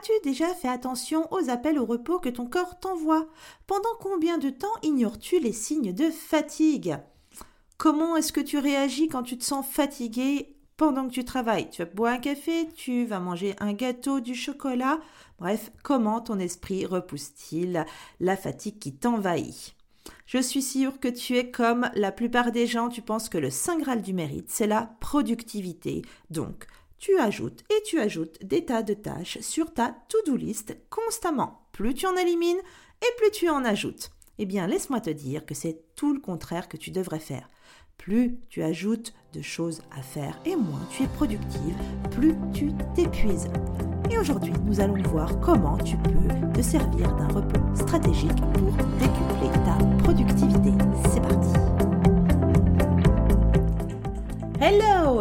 As-tu déjà fait attention aux appels au repos que ton corps t'envoie? Pendant combien de temps ignores-tu les signes de fatigue? Comment est-ce que tu réagis quand tu te sens fatigué pendant que tu travailles? Tu vas boire un café, tu vas manger un gâteau, du chocolat? Bref, comment ton esprit repousse-t-il la fatigue qui t'envahit? Je suis sûre que tu es comme la plupart des gens, tu penses que le saint graal du mérite, c'est la productivité. Donc, tu ajoutes et tu ajoutes des tas de tâches sur ta to-do list constamment. Plus tu en élimines et plus tu en ajoutes. Eh bien, laisse-moi te dire que c'est tout le contraire que tu devrais faire. Plus tu ajoutes de choses à faire et moins tu es productive, plus tu t'épuises. Et aujourd'hui, nous allons voir comment tu peux te servir d'un repos stratégique pour décupler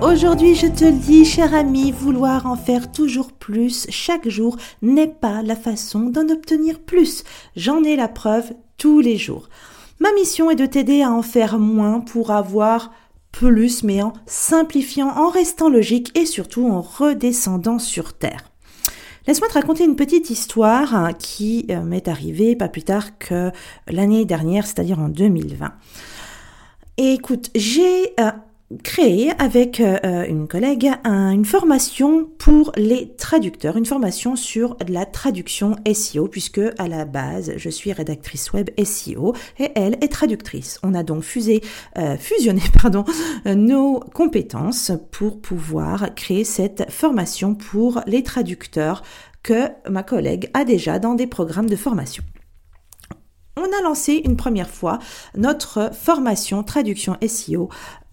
Aujourd'hui, je te le dis, cher ami, vouloir en faire toujours plus chaque jour n'est pas la façon d'en obtenir plus. J'en ai la preuve tous les jours. Ma mission est de t'aider à en faire moins pour avoir plus, mais en simplifiant, en restant logique et surtout en redescendant sur Terre. Laisse-moi te raconter une petite histoire hein, qui euh, m'est arrivée pas plus tard que l'année dernière, c'est-à-dire en 2020. Et écoute, j'ai euh, créé avec euh, une collègue une formation pour les traducteurs, une formation sur la traduction SEO, puisque à la base je suis rédactrice web SEO et elle est traductrice. On a donc euh, fusionné nos compétences pour pouvoir créer cette formation pour les traducteurs que ma collègue a déjà dans des programmes de formation on a lancé une première fois notre formation traduction SEO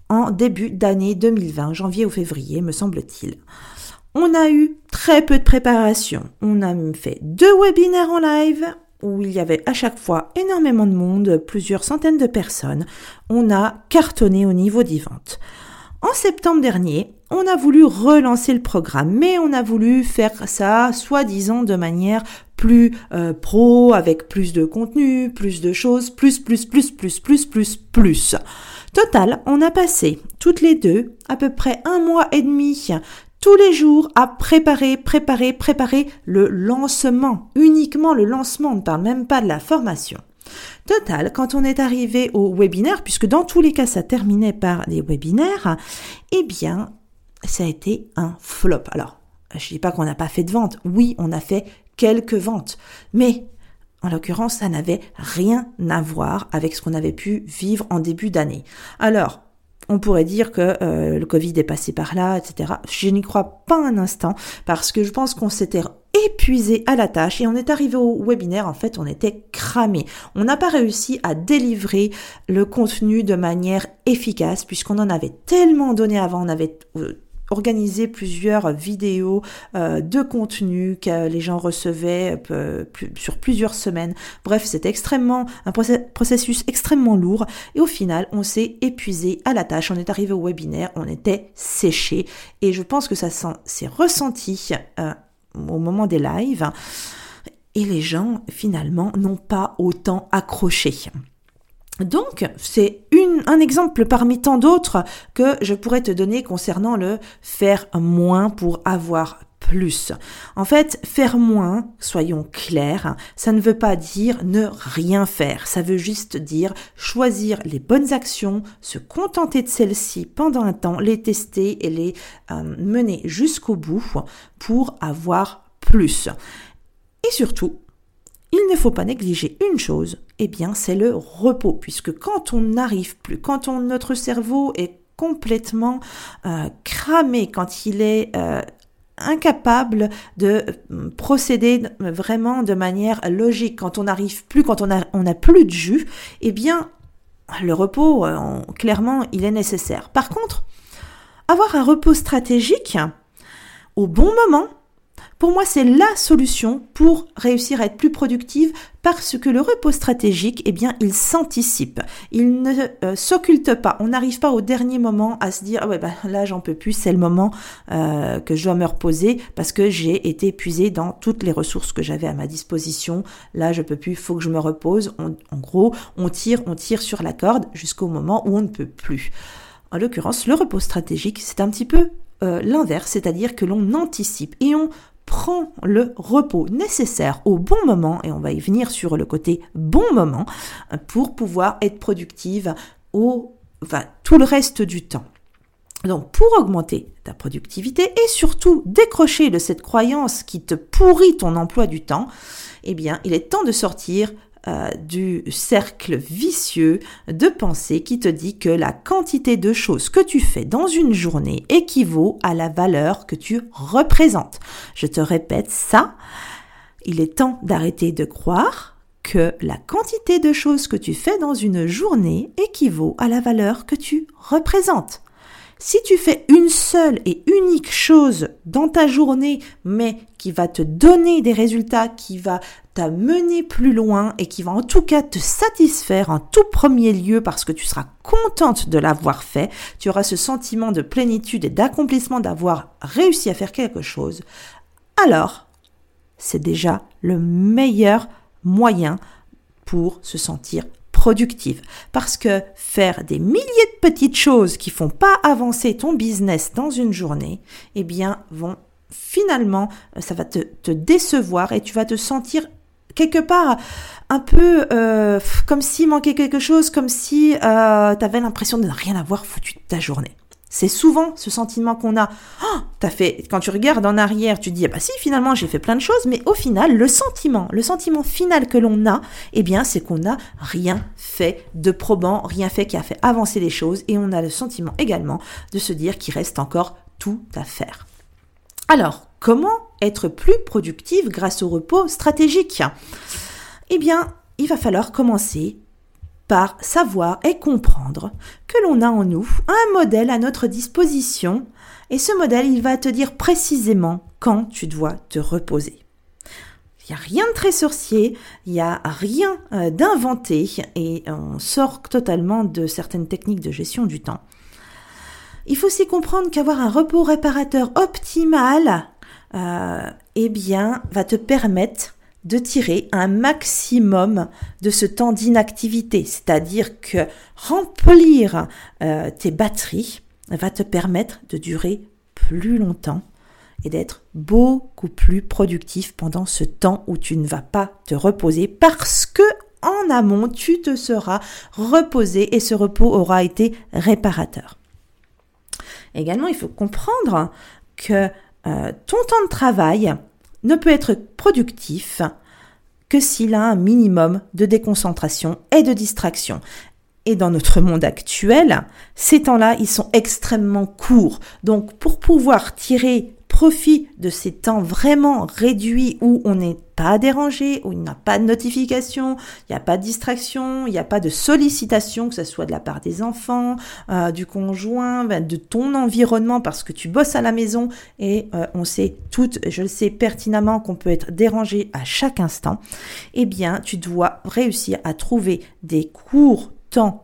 en début d'année 2020, janvier ou février, me semble-t-il. On a eu très peu de préparation. On a fait deux webinaires en live où il y avait à chaque fois énormément de monde, plusieurs centaines de personnes. On a cartonné au niveau des ventes. En septembre dernier, on a voulu relancer le programme, mais on a voulu faire ça, soi-disant, de manière plus euh, pro, avec plus de contenu, plus de choses, plus, plus, plus, plus, plus, plus, plus. Total, on a passé toutes les deux à peu près un mois et demi tous les jours à préparer, préparer, préparer le lancement, uniquement le lancement, on ne parle même pas de la formation. Total, quand on est arrivé au webinaire, puisque dans tous les cas ça terminait par des webinaires, eh bien, ça a été un flop. Alors, je dis pas qu'on n'a pas fait de vente. Oui, on a fait quelques ventes. Mais en l'occurrence, ça n'avait rien à voir avec ce qu'on avait pu vivre en début d'année. Alors, on pourrait dire que euh, le Covid est passé par là, etc. Je n'y crois pas un instant parce que je pense qu'on s'était épuisé à la tâche et on est arrivé au webinaire, en fait, on était cramé. On n'a pas réussi à délivrer le contenu de manière efficace puisqu'on en avait tellement donné avant, on avait organiser plusieurs vidéos euh, de contenu que les gens recevaient euh, sur plusieurs semaines. Bref, c'était extrêmement un processus extrêmement lourd et au final, on s'est épuisé à la tâche. On est arrivé au webinaire, on était séché et je pense que ça s'est ressenti euh, au moment des lives et les gens finalement n'ont pas autant accroché. Donc, c'est un exemple parmi tant d'autres que je pourrais te donner concernant le faire moins pour avoir plus. En fait, faire moins, soyons clairs, ça ne veut pas dire ne rien faire. Ça veut juste dire choisir les bonnes actions, se contenter de celles-ci pendant un temps, les tester et les euh, mener jusqu'au bout pour avoir plus. Et surtout, il ne faut pas négliger une chose, eh bien c'est le repos, puisque quand on n'arrive plus, quand on, notre cerveau est complètement euh, cramé, quand il est euh, incapable de euh, procéder vraiment de manière logique, quand on n'arrive plus, quand on a, on a plus de jus, eh bien, le repos, clairement, il est nécessaire. Par contre, avoir un repos stratégique au bon moment, pour moi, c'est la solution pour réussir à être plus productive parce que le repos stratégique, eh bien, il s'anticipe. Il ne euh, s'occulte pas. On n'arrive pas au dernier moment à se dire, ah ouais, bah, là, j'en peux plus, c'est le moment euh, que je dois me reposer parce que j'ai été épuisé dans toutes les ressources que j'avais à ma disposition. Là, je peux plus, faut que je me repose. en gros, on tire, on tire sur la corde jusqu'au moment où on ne peut plus. En l'occurrence, le repos stratégique, c'est un petit peu euh, l'inverse, c'est-à-dire que l'on anticipe et on prend le repos nécessaire au bon moment, et on va y venir sur le côté bon moment, pour pouvoir être productive au, enfin, tout le reste du temps. Donc pour augmenter ta productivité et surtout décrocher de cette croyance qui te pourrit ton emploi du temps, eh bien il est temps de sortir euh, du cercle vicieux de pensée qui te dit que la quantité de choses que tu fais dans une journée équivaut à la valeur que tu représentes. Je te répète ça, il est temps d'arrêter de croire que la quantité de choses que tu fais dans une journée équivaut à la valeur que tu représentes. Si tu fais une seule et unique chose dans ta journée, mais qui va te donner des résultats, qui va t'amener plus loin et qui va en tout cas te satisfaire en tout premier lieu parce que tu seras contente de l'avoir fait, tu auras ce sentiment de plénitude et d'accomplissement d'avoir réussi à faire quelque chose, alors c'est déjà le meilleur moyen pour se sentir productive. Parce que faire des milliers de petites choses qui font pas avancer ton business dans une journée, eh bien, vont finalement, ça va te, te décevoir et tu vas te sentir quelque part un peu euh, comme s'il manquait quelque chose, comme si euh, tu avais l'impression de ne rien avoir foutu de ta journée. C'est souvent ce sentiment qu'on a. Oh, t'as fait quand tu regardes en arrière, tu te dis ah bah si finalement j'ai fait plein de choses, mais au final le sentiment, le sentiment final que l'on a, eh bien c'est qu'on n'a rien fait de probant, rien fait qui a fait avancer les choses, et on a le sentiment également de se dire qu'il reste encore tout à faire. Alors comment être plus productive grâce au repos stratégique? Eh bien, il va falloir commencer par savoir et comprendre que l'on a en nous un modèle à notre disposition et ce modèle, il va te dire précisément quand tu dois te reposer. Il n'y a rien de très sorcier, il n'y a rien euh, d'inventé et on sort totalement de certaines techniques de gestion du temps. Il faut aussi comprendre qu'avoir un repos réparateur optimal, euh, eh bien, va te permettre de tirer un maximum de ce temps d'inactivité. C'est-à-dire que remplir euh, tes batteries va te permettre de durer plus longtemps et d'être beaucoup plus productif pendant ce temps où tu ne vas pas te reposer parce que en amont, tu te seras reposé et ce repos aura été réparateur. Également, il faut comprendre que euh, ton temps de travail ne peut être productif s'il a un minimum de déconcentration et de distraction. Et dans notre monde actuel, ces temps-là, ils sont extrêmement courts. Donc pour pouvoir tirer profit de ces temps vraiment réduits où on n'est pas dérangé, où il n'y a pas de notification, il n'y a pas de distraction, il n'y a pas de sollicitation, que ce soit de la part des enfants, euh, du conjoint, ben, de ton environnement, parce que tu bosses à la maison et euh, on sait toutes, je le sais pertinemment qu'on peut être dérangé à chaque instant, eh bien tu dois réussir à trouver des cours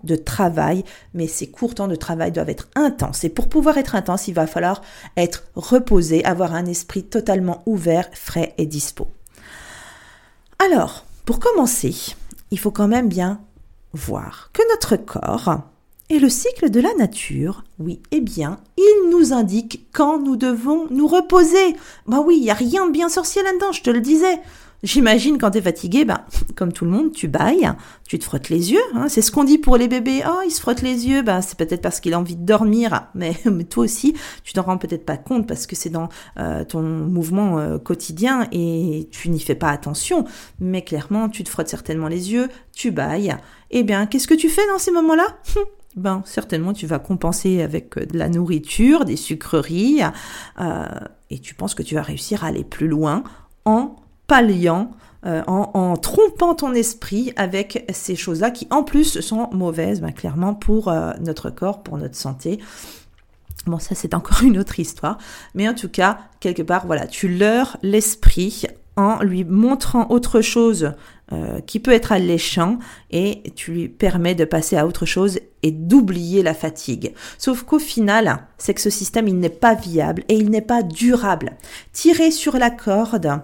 de travail, mais ces courts temps de travail doivent être intenses. Et pour pouvoir être intense, il va falloir être reposé, avoir un esprit totalement ouvert, frais et dispo. Alors, pour commencer, il faut quand même bien voir que notre corps et le cycle de la nature, oui, eh bien, il nous indique quand nous devons nous reposer. Bah oui, il n'y a rien de bien sorcier là-dedans, je te le disais. J'imagine quand tu es fatigué, ben, comme tout le monde, tu bailles, tu te frottes les yeux. Hein. C'est ce qu'on dit pour les bébés. Oh, il se frotte les yeux. Ben, c'est peut-être parce qu'il a envie de dormir. Mais, mais toi aussi, tu t'en rends peut-être pas compte parce que c'est dans euh, ton mouvement euh, quotidien et tu n'y fais pas attention. Mais clairement, tu te frottes certainement les yeux, tu bailles. Eh bien, qu'est-ce que tu fais dans ces moments-là? Ben certainement tu vas compenser avec de la nourriture, des sucreries, et tu penses que tu vas réussir à aller plus loin en euh, en, trompant ton esprit avec ces choses-là qui en plus sont mauvaises, ben, clairement, pour euh, notre corps, pour notre santé. Bon, ça c'est encore une autre histoire. Mais en tout cas, quelque part, voilà, tu leurres l'esprit en lui montrant autre chose euh, qui peut être alléchant et tu lui permets de passer à autre chose et d'oublier la fatigue. Sauf qu'au final, c'est que ce système, il n'est pas viable et il n'est pas durable. Tirer sur la corde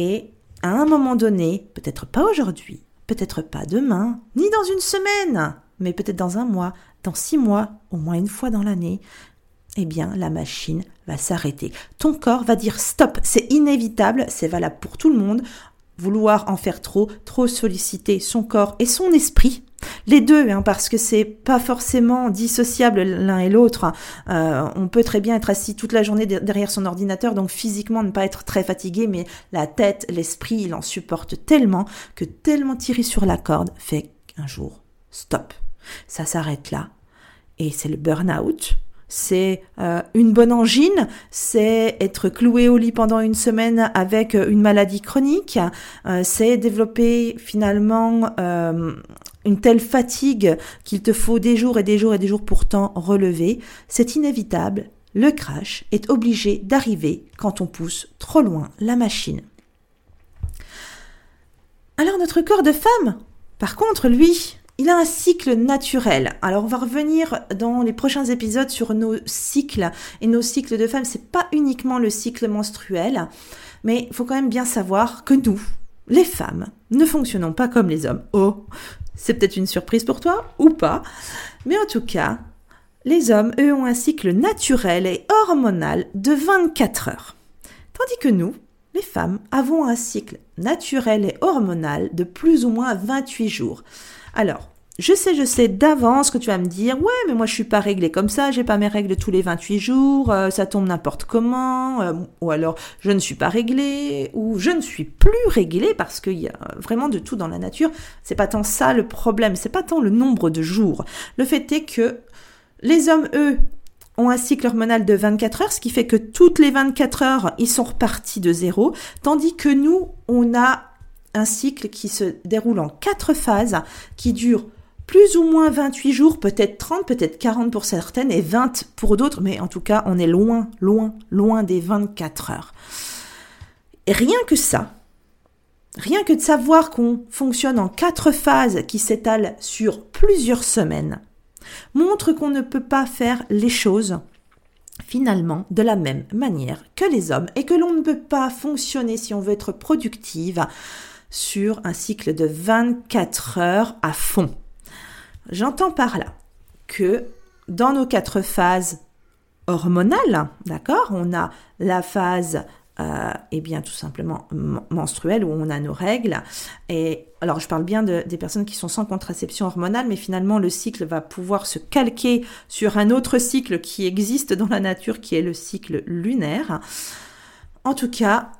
et à un moment donné, peut-être pas aujourd'hui, peut-être pas demain, ni dans une semaine, mais peut-être dans un mois, dans six mois, au moins une fois dans l'année, eh bien, la machine va s'arrêter. Ton corps va dire stop, c'est inévitable, c'est valable pour tout le monde. Vouloir en faire trop, trop solliciter son corps et son esprit, les deux, hein, parce que c'est pas forcément dissociable l'un et l'autre. Euh, on peut très bien être assis toute la journée derrière son ordinateur, donc physiquement ne pas être très fatigué, mais la tête, l'esprit, il en supporte tellement que tellement tirer sur la corde fait qu'un jour, stop. Ça s'arrête là. Et c'est le burn-out c'est euh, une bonne angine, c'est être cloué au lit pendant une semaine avec une maladie chronique, euh, c'est développer finalement une telle fatigue qu'il te faut des jours et des jours et des jours pour t'en relever. C'est inévitable, le crash est obligé d'arriver quand on pousse trop loin la machine. Alors notre corps de femme, par contre, lui, il a un cycle naturel. Alors on va revenir dans les prochains épisodes sur nos cycles et nos cycles de femmes. C'est pas uniquement le cycle menstruel, mais il faut quand même bien savoir que nous, les femmes, ne fonctionnons pas comme les hommes. Oh, c'est peut-être une surprise pour toi ou pas, mais en tout cas, les hommes, eux, ont un cycle naturel et hormonal de 24 heures. Tandis que nous, les femmes, avons un cycle naturel et hormonal de plus ou moins 28 jours. Alors, je sais, je sais d'avance que tu vas me dire, ouais, mais moi je suis pas réglée comme ça, j'ai pas mes règles tous les 28 jours, euh, ça tombe n'importe comment, euh, ou alors je ne suis pas réglée, ou je ne suis plus réglée parce qu'il y a vraiment de tout dans la nature. C'est pas tant ça le problème, c'est pas tant le nombre de jours. Le fait est que les hommes, eux, ont un cycle hormonal de 24 heures, ce qui fait que toutes les 24 heures, ils sont repartis de zéro, tandis que nous, on a un cycle qui se déroule en quatre phases, qui dure plus ou moins 28 jours, peut-être 30, peut-être 40 pour certaines et 20 pour d'autres, mais en tout cas, on est loin, loin, loin des 24 heures. Rien que ça, rien que de savoir qu'on fonctionne en quatre phases qui s'étalent sur plusieurs semaines, montre qu'on ne peut pas faire les choses finalement de la même manière que les hommes et que l'on ne peut pas fonctionner si on veut être productive sur un cycle de 24 heures à fond. J'entends par là que dans nos quatre phases hormonales, d'accord, on a la phase euh, eh bien tout simplement menstruelle où on a nos règles. Et alors je parle bien de, des personnes qui sont sans contraception hormonale, mais finalement le cycle va pouvoir se calquer sur un autre cycle qui existe dans la nature, qui est le cycle lunaire. En tout cas,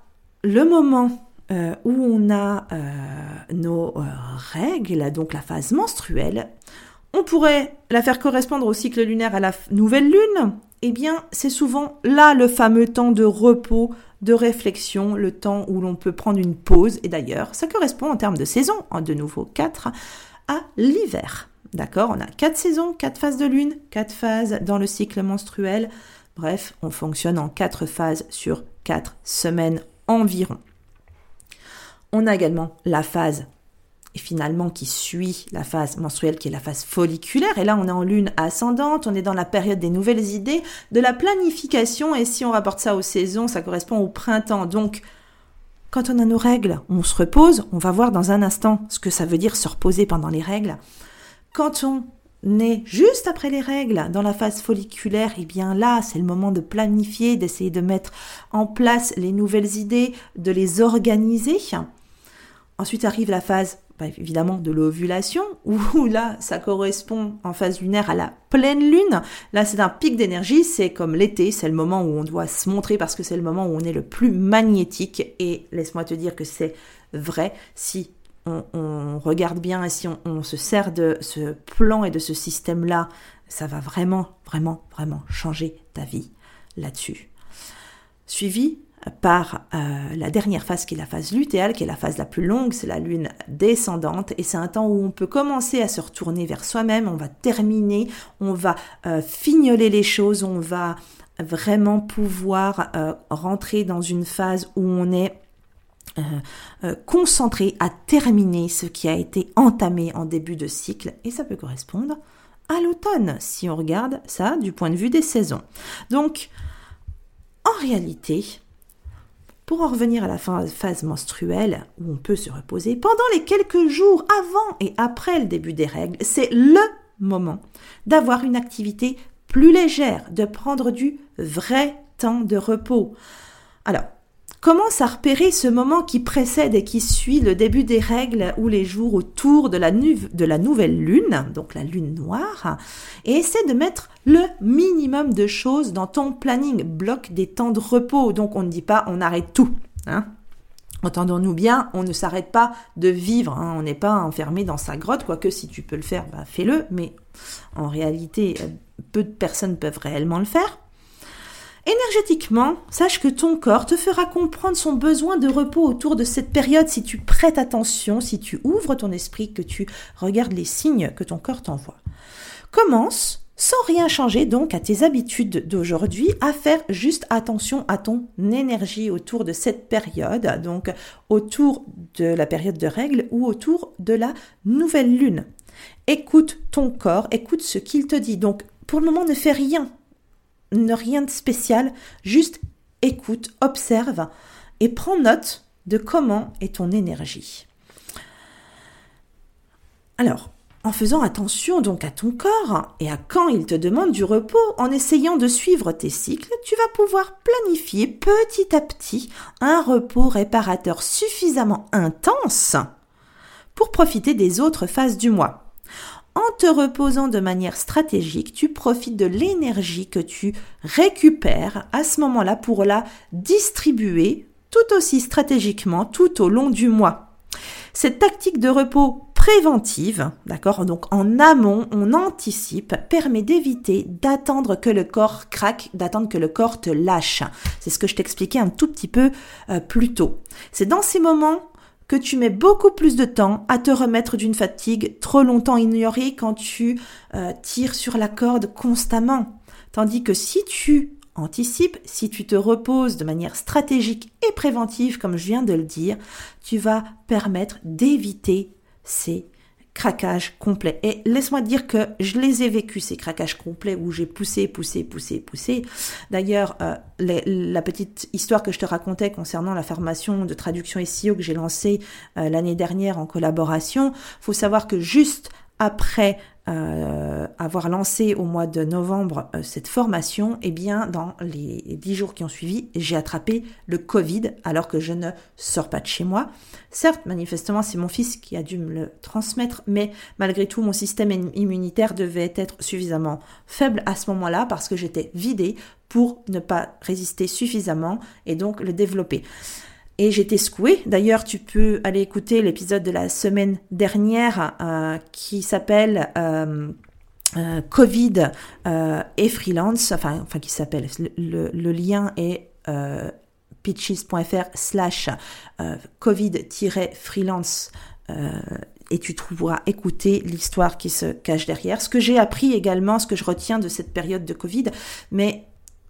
le moment euh, où on a euh, nos euh, règles, donc la phase menstruelle, on pourrait la faire correspondre au cycle lunaire à la nouvelle lune. Eh bien, c'est souvent là le fameux temps de repos, de réflexion, le temps où l'on peut prendre une pause. Et d'ailleurs, ça correspond en termes de saison, en de nouveau 4, à l'hiver. D'accord? On a quatre saisons, quatre phases de lune, quatre phases dans le cycle menstruel. Bref, on fonctionne en quatre phases sur quatre semaines environ. On a également la phase et finalement qui suit la phase menstruelle qui est la phase folliculaire. Et là, on est en lune ascendante, on est dans la période des nouvelles idées, de la planification. Et si on rapporte ça aux saisons, ça correspond au printemps. Donc, quand on a nos règles, on se repose. On va voir dans un instant ce que ça veut dire se reposer pendant les règles. Quand on est juste après les règles, dans la phase folliculaire, et eh bien là, c'est le moment de planifier, d'essayer de mettre en place les nouvelles idées, de les organiser. Ensuite arrive la phase bah, évidemment de l'ovulation, où là, ça correspond en phase lunaire à la pleine lune. Là, c'est un pic d'énergie, c'est comme l'été, c'est le moment où on doit se montrer parce que c'est le moment où on est le plus magnétique. Et laisse-moi te dire que c'est vrai si on, regarde bien et si on, se sert de ce plan et de ce système-là, ça va vraiment, vraiment, vraiment changer ta vie là-dessus. Suivi par euh, la dernière phase qui est la phase lutéale, qui est la phase la plus longue, c'est la lune descendante, et c'est un temps où on peut commencer à se retourner vers soi-même, on va terminer, on va euh, fignoler les choses, on va vraiment pouvoir euh, rentrer dans une phase où on est concentré à terminer ce qui a été entamé en début de cycle, et ça peut correspondre à l'automne, si on regarde ça du point de vue des saisons. Donc, en réalité, pour en revenir à la phase menstruelle, où on peut se reposer, pendant les quelques jours avant et après le début des règles, c'est le moment d'avoir une activité plus légère, de prendre du vrai temps de repos. Alors, commence à repérer ce moment qui précède et qui suit le début des règles ou les jours autour de la, nouvelle lune, donc la lune noire, et essaie de mettre le minimum de choses dans ton planning. Bloque des temps de repos. Donc on ne dit pas on arrête tout. Hein. Entendons-nous bien, on ne s'arrête pas de vivre, hein. on n'est pas enfermé dans sa grotte, quoique si tu peux le faire, bah, fais-le, mais en réalité, euh, peu de personnes peuvent réellement le faire. Énergétiquement, sache que ton corps te fera comprendre son besoin de repos autour de cette période si tu prêtes attention, si tu ouvres ton esprit, que tu regardes les signes que ton corps t'envoie. Commence sans rien changer donc à tes habitudes d'aujourd'hui, à faire juste attention à ton énergie autour de cette période, donc autour de la période de règles ou autour de la nouvelle lune. Écoute ton corps, écoute ce qu'il te dit. Donc pour le moment ne fais rien, ne rien de spécial, juste écoute, observe et prends note de comment est ton énergie. Alors, en faisant attention donc à ton corps et à quand il te demande du repos, en essayant de suivre tes cycles, tu vas pouvoir planifier petit à petit un repos réparateur suffisamment intense pour profiter des autres phases du mois. En te reposant de manière stratégique, tu profites de l'énergie que tu récupères à ce moment-là pour la distribuer tout aussi stratégiquement tout au long du mois. Cette tactique de repos préventive, d'accord? Donc en amont, on anticipe, permet d'éviter d'attendre que le corps craque, d'attendre que le corps te lâche. C'est ce que je t'expliquais un tout petit peu euh, plus tôt. C'est dans ces moments que tu mets beaucoup plus de temps à te remettre d'une fatigue trop longtemps ignorée quand tu euh, tires sur la corde constamment. Tandis que si tu anticipes, si tu te reposes de manière stratégique et préventive, comme je viens de le dire, tu vas permettre d'éviter ces craquage complet. Et laisse-moi dire que je les ai vécus, ces craquages complets, où j'ai poussé, poussé, poussé, poussé. D'ailleurs, euh, la petite histoire que je te racontais concernant la formation de traduction SEO que j'ai lancée euh, l'année dernière en collaboration, faut savoir que juste après euh, avoir lancé au mois de novembre euh, cette formation, eh bien, dans les dix jours qui ont suivi, j'ai attrapé le Covid alors que je ne sors pas de chez moi. Certes, manifestement, c'est mon fils qui a dû me le transmettre, mais malgré tout, mon système immunitaire devait être suffisamment faible à ce moment-là parce que j'étais vidée pour ne pas résister suffisamment et donc le développer et j'étais secouée. D'ailleurs, tu peux aller écouter l'épisode de la semaine dernière euh, qui s'appelle euh, euh, Covid et freelance, enfin, enfin qui s'appelle, le, lien est pitches.fr slash Covid-freelance et tu trouveras écouter l'histoire qui se cache derrière. Ce que j'ai appris également, ce que je retiens de cette période de Covid, mais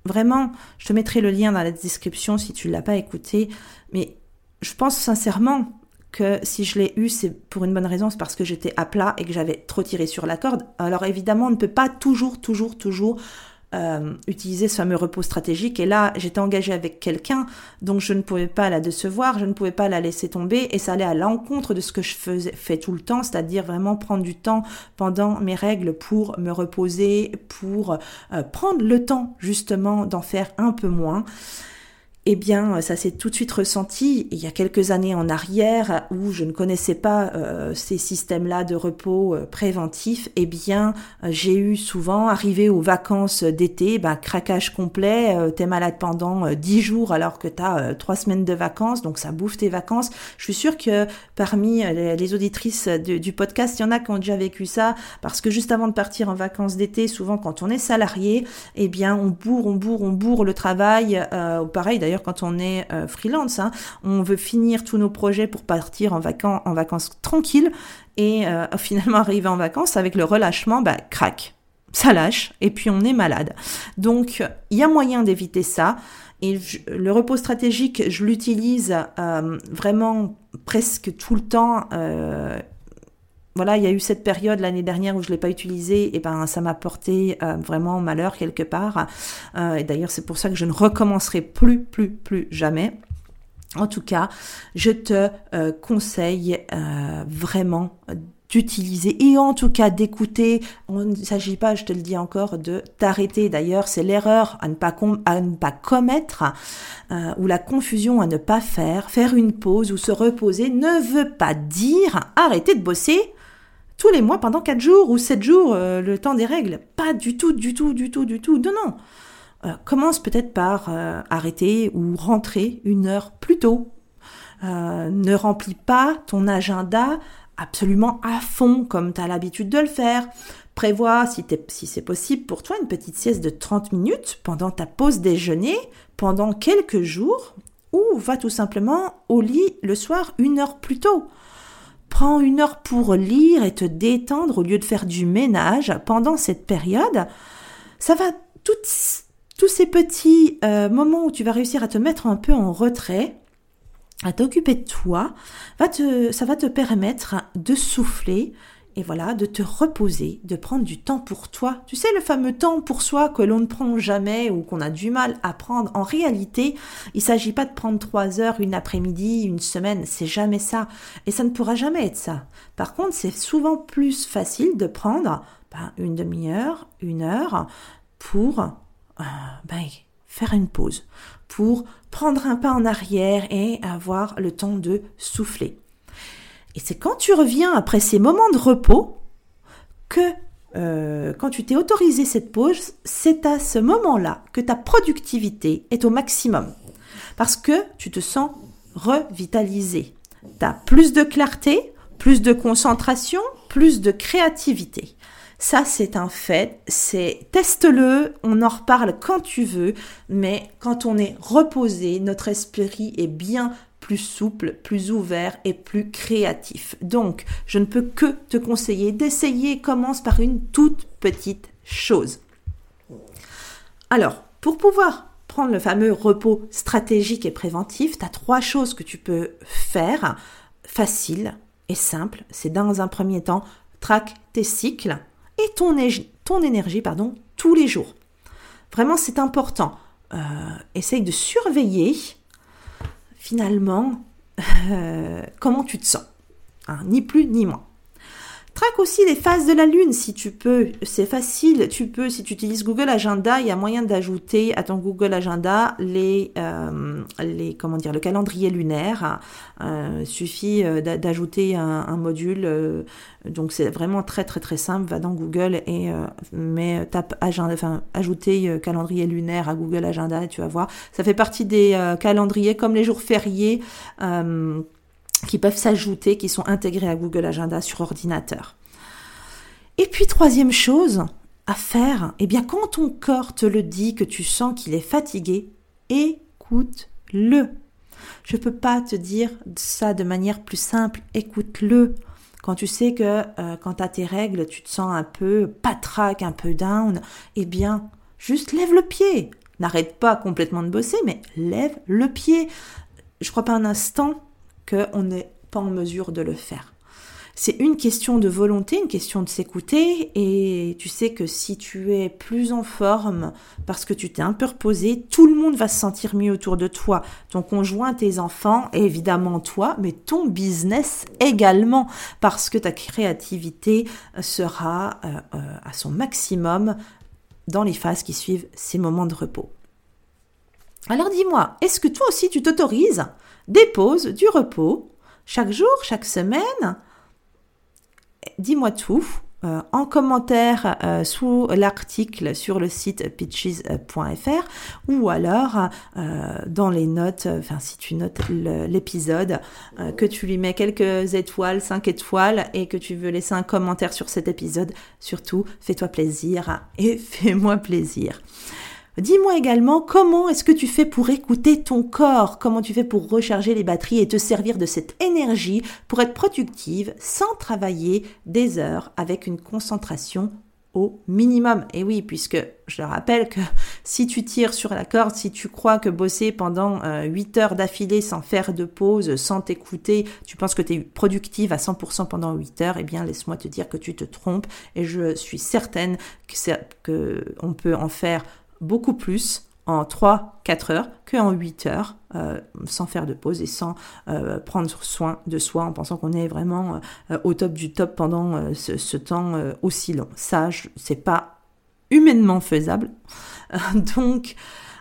Vraiment, je te mettrai le lien dans la description si tu ne l'as pas écouté. Mais je pense sincèrement que si je l'ai eu, c'est pour une bonne raison, c'est parce que j'étais à plat et que j'avais trop tiré sur la corde. Alors évidemment, on ne peut pas toujours, toujours, toujours euh, utiliser ce fameux repos stratégique. Et là, j'étais engagée avec quelqu'un, donc je ne pouvais pas la décevoir, je ne pouvais pas la laisser tomber, et ça allait à l'encontre de ce que je faisais, fais tout le temps, c'est-à-dire vraiment prendre du temps pendant mes règles pour me reposer, pour euh, prendre le temps justement d'en faire un peu moins. Eh bien, ça s'est tout de suite ressenti il y a quelques années en arrière où je ne connaissais pas euh, ces systèmes-là de repos euh, préventif. Eh bien, euh, j'ai eu souvent, arrivé aux vacances d'été, bah, craquage complet, t'es malade pendant dix jours alors que t'as trois semaines de vacances, donc ça bouffe tes vacances. Je suis sûre que parmi les, auditrices du podcast, il y en a qui ont déjà vécu ça parce que juste avant de partir en vacances d'été, souvent quand on est salarié, eh bien, on bourre, on bourre, on bourre le travail. pareil d'ailleurs quand on est euh, freelance. Hein. On veut finir tous nos projets pour partir en vacances, en vacances tranquilles et euh, finalement arriver en vacances avec le relâchement, bah crac, ça lâche et puis on est malade. Donc il y a moyen d'éviter ça. Et le repos stratégique, je l'utilise euh, vraiment presque tout le temps voilà, il y a eu cette période l'année dernière où je l'ai pas utilisé, et ben ça m'a porté euh, vraiment malheur quelque part. Euh, et d'ailleurs, c'est pour ça que je ne recommencerai plus, plus, plus jamais. En tout cas, je te euh, conseille vraiment d'utiliser et en tout cas d'écouter. On ne s'agit pas, je te le dis encore, de t'arrêter. D'ailleurs, c'est l'erreur ne à ne pas commettre ou la confusion à ne pas faire. Faire une pause ou se reposer ne veut pas dire arrêter de bosser tous les mois pendant 4 jours ou 7 jours, euh, le temps des règles. Pas du tout, du tout, du tout, du tout. Non, non. Euh, commence peut-être par euh, arrêter ou rentrer une heure plus tôt. ne remplis pas ton agenda absolument à fond comme tu as l'habitude de le faire. Prévois, si, si c'est possible pour toi, une petite sieste de 30 minutes pendant ta pause déjeuner, pendant quelques jours, ou va tout simplement au lit le soir une heure plus tôt. Prends une heure pour lire et te détendre au lieu de faire du ménage pendant cette période. Ça va, tous ces petits euh, moments où tu vas réussir à te mettre un peu en retrait, à t'occuper de toi, va te, ça va te permettre de souffler, et voilà, de te reposer, de prendre du temps pour toi. Tu sais, le fameux temps pour soi que l'on ne prend jamais ou qu'on a du mal à prendre. En réalité, il s'agit pas de prendre trois heures, une après-midi, une semaine. C'est jamais ça. Et ça ne pourra jamais être ça. Par contre, c'est souvent plus facile de prendre ben, une demi-heure, une heure pour euh, ben, faire une pause, pour prendre un pas en arrière et avoir le temps de souffler. Et c'est quand tu reviens après ces moments de repos que euh, quand tu t'es autorisé cette pause, c'est à ce moment-là que ta productivité est au maximum. Parce que tu te sens revitalisé. Tu as plus de clarté, plus de concentration, plus de créativité. Ça, c'est un fait. C'est teste-le. On en reparle quand tu veux. Mais quand on est reposé, notre esprit est bien plus souple, plus ouvert et plus créatif. Donc, je ne peux que te conseiller d'essayer. Commence par une toute petite chose. Alors, pour pouvoir prendre le fameux repos stratégique et préventif, tu as trois choses que tu peux faire faciles et simples. C'est dans un premier temps, traque tes cycles et ton, ton énergie pardon, tous les jours. Vraiment, c'est important. Euh, essaye de surveiller finalement euh, comment tu te sens. Hein, ni plus ni moins. Traque aussi les phases de la lune si tu peux. C'est facile, tu peux, si tu utilises Google Agenda, il y a moyen d'ajouter à ton Google Agenda les, euh, les comment dire, le calendrier lunaire. Euh, suffit euh, d'ajouter un, module. donc c'est vraiment très très très simple. Va dans Google et mets, tape agenda, enfin ajouter calendrier lunaire à Google Agenda et tu vas voir. Ça fait partie des calendriers comme les jours fériés qui peuvent s'ajouter, qui sont intégrés à Google Agenda sur ordinateur. Et puis troisième chose à faire, eh bien quand ton corps te le dit que tu sens qu'il est fatigué, écoute-le. Je ne peux pas te dire ça de manière plus simple, écoute-le. Quand tu sais que euh, quand tu tes règles, tu te sens un peu patraque, un peu down, eh bien, juste lève le pied. N'arrête pas complètement de bosser, mais lève le pied. Je crois pas un instant qu'on n'est pas en mesure de le faire. C'est une question de volonté, une question de s'écouter et tu sais que si tu es plus en forme parce que tu t'es un peu reposé, tout le monde va se sentir mieux autour de toi. Ton conjoint, tes enfants, évidemment toi, mais ton business également parce que ta créativité sera euh, euh, à son maximum dans les phases qui suivent ces moments de repos. Alors dis-moi, est-ce que toi aussi tu t'autorises des pauses, du repos, chaque jour, chaque semaine Dis-moi tout. Euh, en commentaire euh, sous l'article sur le site pitches.fr ou alors euh, dans les notes, enfin si tu notes l'épisode, que tu lui mets quelques étoiles, 5 étoiles et que tu veux laisser un commentaire sur cet épisode, surtout fais-toi plaisir et fais-moi plaisir. Dis-moi également comment est-ce que tu fais pour écouter ton corps, comment tu fais pour recharger les batteries et te servir de cette énergie pour être productive sans travailler des heures avec une concentration au minimum? Et oui, puisque je rappelle que si tu tires sur la corde, si tu crois que bosser pendant 8 euh, heures d'affilée sans faire de pause, sans t'écouter, tu penses que tu es productive à 100% pendant 8 heures, eh bien laisse-moi te dire que tu te trompes et je suis certaine que, que on peut en faire beaucoup plus en 3-4 heures qu'en 8 heures, euh, sans faire de pause et sans euh, prendre soin de soi en pensant qu'on est vraiment euh, au top du top pendant ce, temps aussi long. Ça, c'est pas humainement faisable. Donc,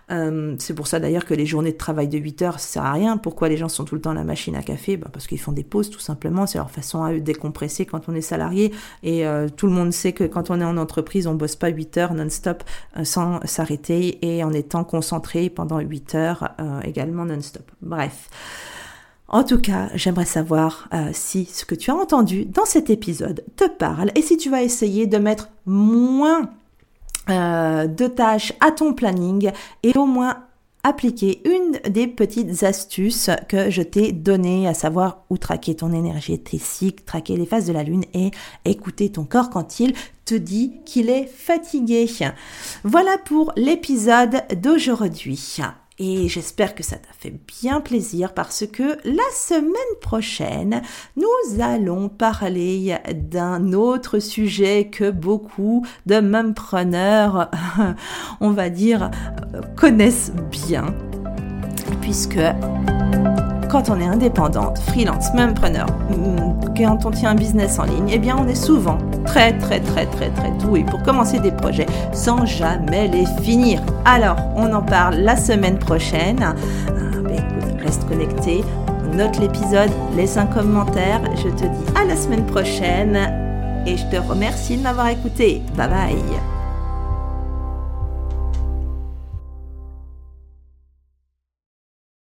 euh, c'est pour ça d'ailleurs que les journées de travail de 8 heures, ça sert à rien. Pourquoi les gens sont tout le temps à la machine à café? Bah Parce qu'ils font des pauses tout simplement. C'est leur façon à eux de décompresser quand on est salarié. Et euh, tout le monde sait que quand on est en entreprise, on bosse pas 8 heures non-stop euh, sans s'arrêter et en étant concentré pendant 8 heures également non-stop. Bref. En tout cas, j'aimerais savoir si ce que tu as entendu dans cet épisode te parle et si tu vas essayer de mettre moins euh, de tâches à ton planning et au moins appliquer une des petites astuces que je t'ai données, à savoir où traquer ton énergie cycles, traquer les phases de la lune et écouter ton corps quand il te dit qu'il est fatigué. Voilà pour l'épisode d'aujourd'hui. Et j'espère que ça t'a fait bien plaisir parce que la semaine prochaine, nous allons parler d'un autre sujet que beaucoup de mumpreneurs, on va dire, connaissent bien. Puisque quand on est indépendante, freelance, même preneur, mm, quand on tient un business en ligne, eh bien on est souvent très très très très très doué pour commencer des projets sans jamais les finir. Alors, on en parle la semaine prochaine. Ah, ben, écoute, reste connecté, note l'épisode, laisse un commentaire. Je te dis à la semaine prochaine et je te remercie de m'avoir écouté. Bye bye